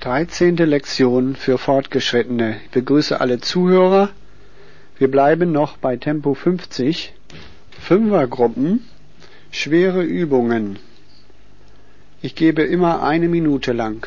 Dreizehnte Lektion für Fortgeschrittene. Ich begrüße alle Zuhörer. Wir bleiben noch bei Tempo 50. Fünfergruppen, schwere Übungen. Ich gebe immer eine Minute lang.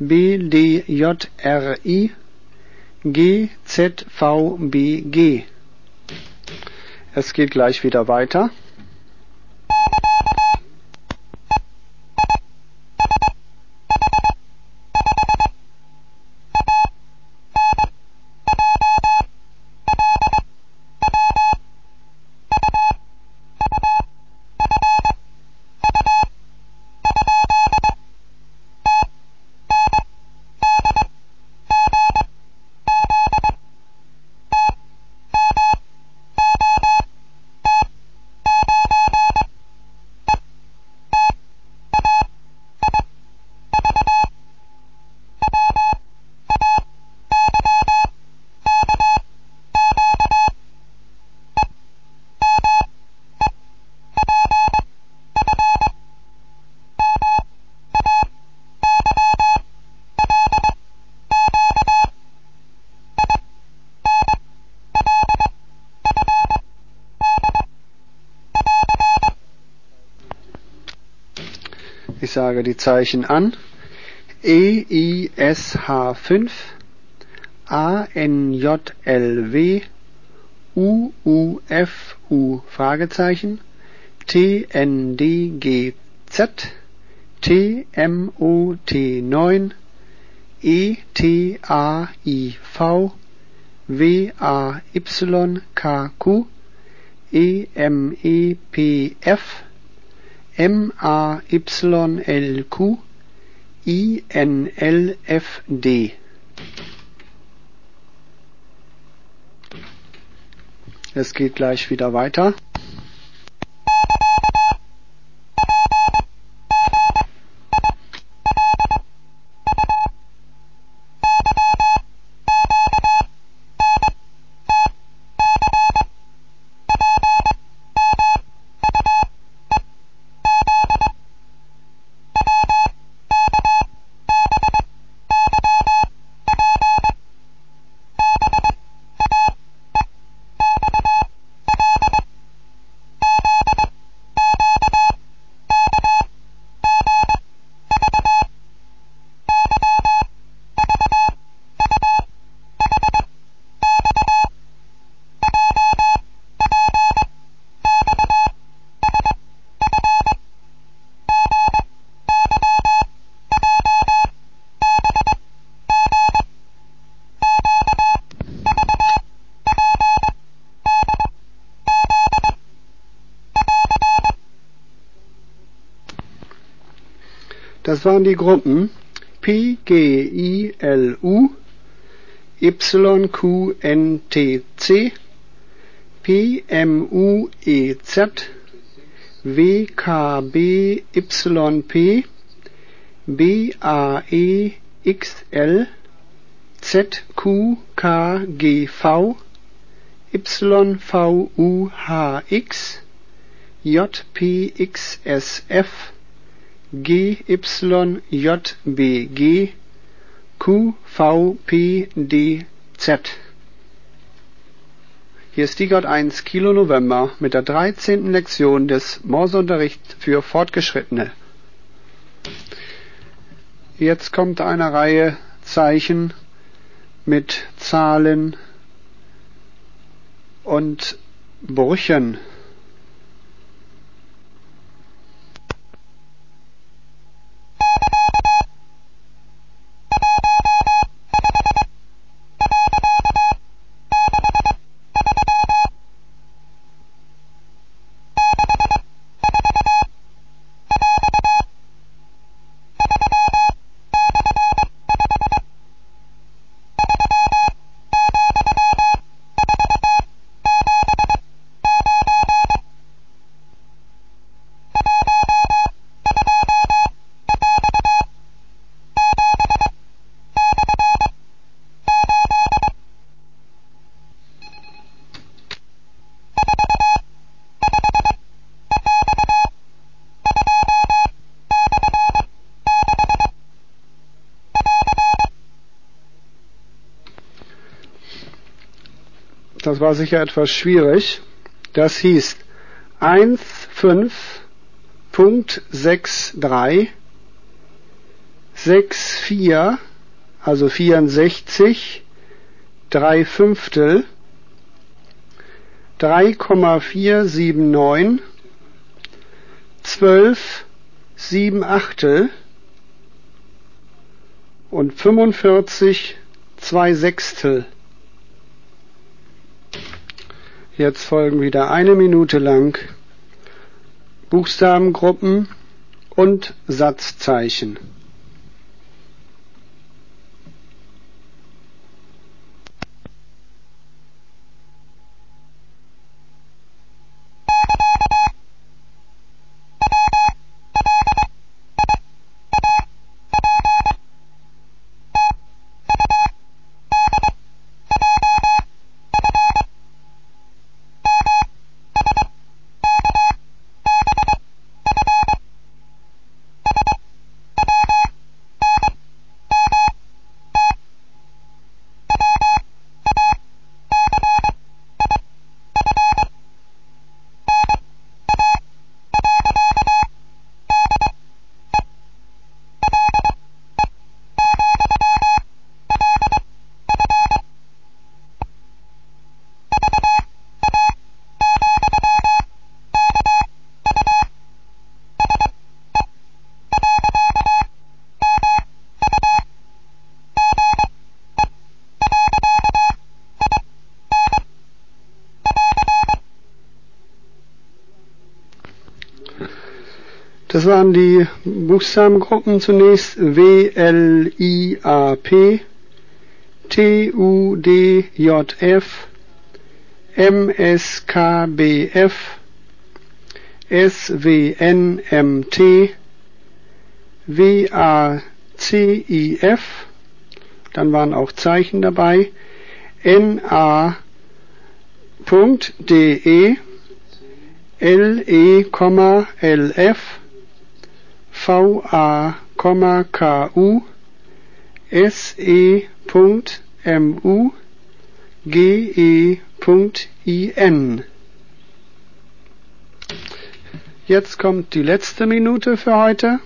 BDJRI GZVBG. Es geht gleich wieder weiter. Ich sage die Zeichen an. E, I, S, H, 5, A, N, J, L, W, U, U, F, U, Fragezeichen, T, N, D, G, Z, T, M, O, T, 9, E, T, A, I, V, W, A, Y, K, Q, E, M, E, P, F, M-A-Y-L-Q I-N-L-F-D. Es geht gleich wieder weiter. Das waren die Gruppen P, G, I, L, U, YQNTC PMUEZ WKBYP BAEXL ZQKGV YVUHX JPXSF GYJBG QVPDZ. Hier ist Stiegert 1 Kilo November mit der 13. Lektion des Morseunterrichts für Fortgeschrittene. Jetzt kommt eine Reihe Zeichen mit Zahlen und Brüchen. Das war sicher etwas schwierig. Das hieß 1.5.63 6.4, also 64, 3 Fünftel, 3,479, 12, 7 Achtel und 45, 2 Sechstel. Jetzt folgen wieder eine Minute lang Buchstabengruppen und Satzzeichen. Das waren die Buchstabengruppen zunächst W, L, I, A, P, T, U, D, J, F, M, S, K, B, F, S, W, N, M, T, W, A, C, I, F, dann waren auch Zeichen dabei, N, A, Punkt, D, E, L, E, L, F, VA,KU SE.MU GE.IN. Jetzt kommt die letzte Minute für heute.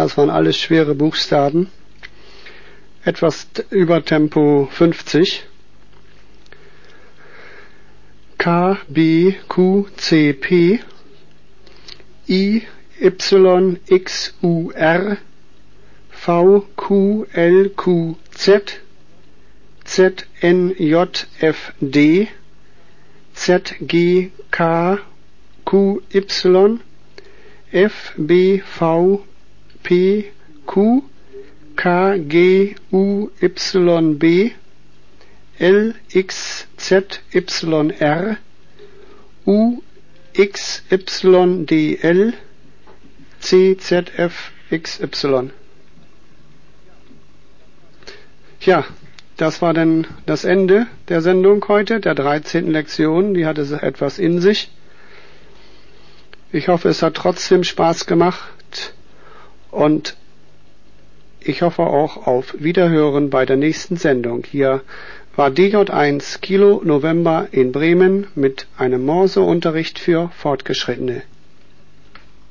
Ja, es waren alles schwere Buchstaben. Etwas über Tempo 50. K, B, Q, C, P, I, Y, X, U, R, V, Q, L, Q, Z, Z, N, J, F, D, Z, G, K, Q, Y, F, B, V, P, Q, K, G, U, Y, B, L, X, Z, Y, R, U, X, Y, D, L, C, Z, F, X, Y. Ja, das war dann das Ende der Sendung heute, der 13. Lektion. Die hatte etwas in sich. Ich hoffe, es hat trotzdem Spaß gemacht und ich hoffe auch auf Wiederhören bei der nächsten Sendung. Hier war DJ1 Kilo November in Bremen mit einem Morseunterricht für Fortgeschrittene.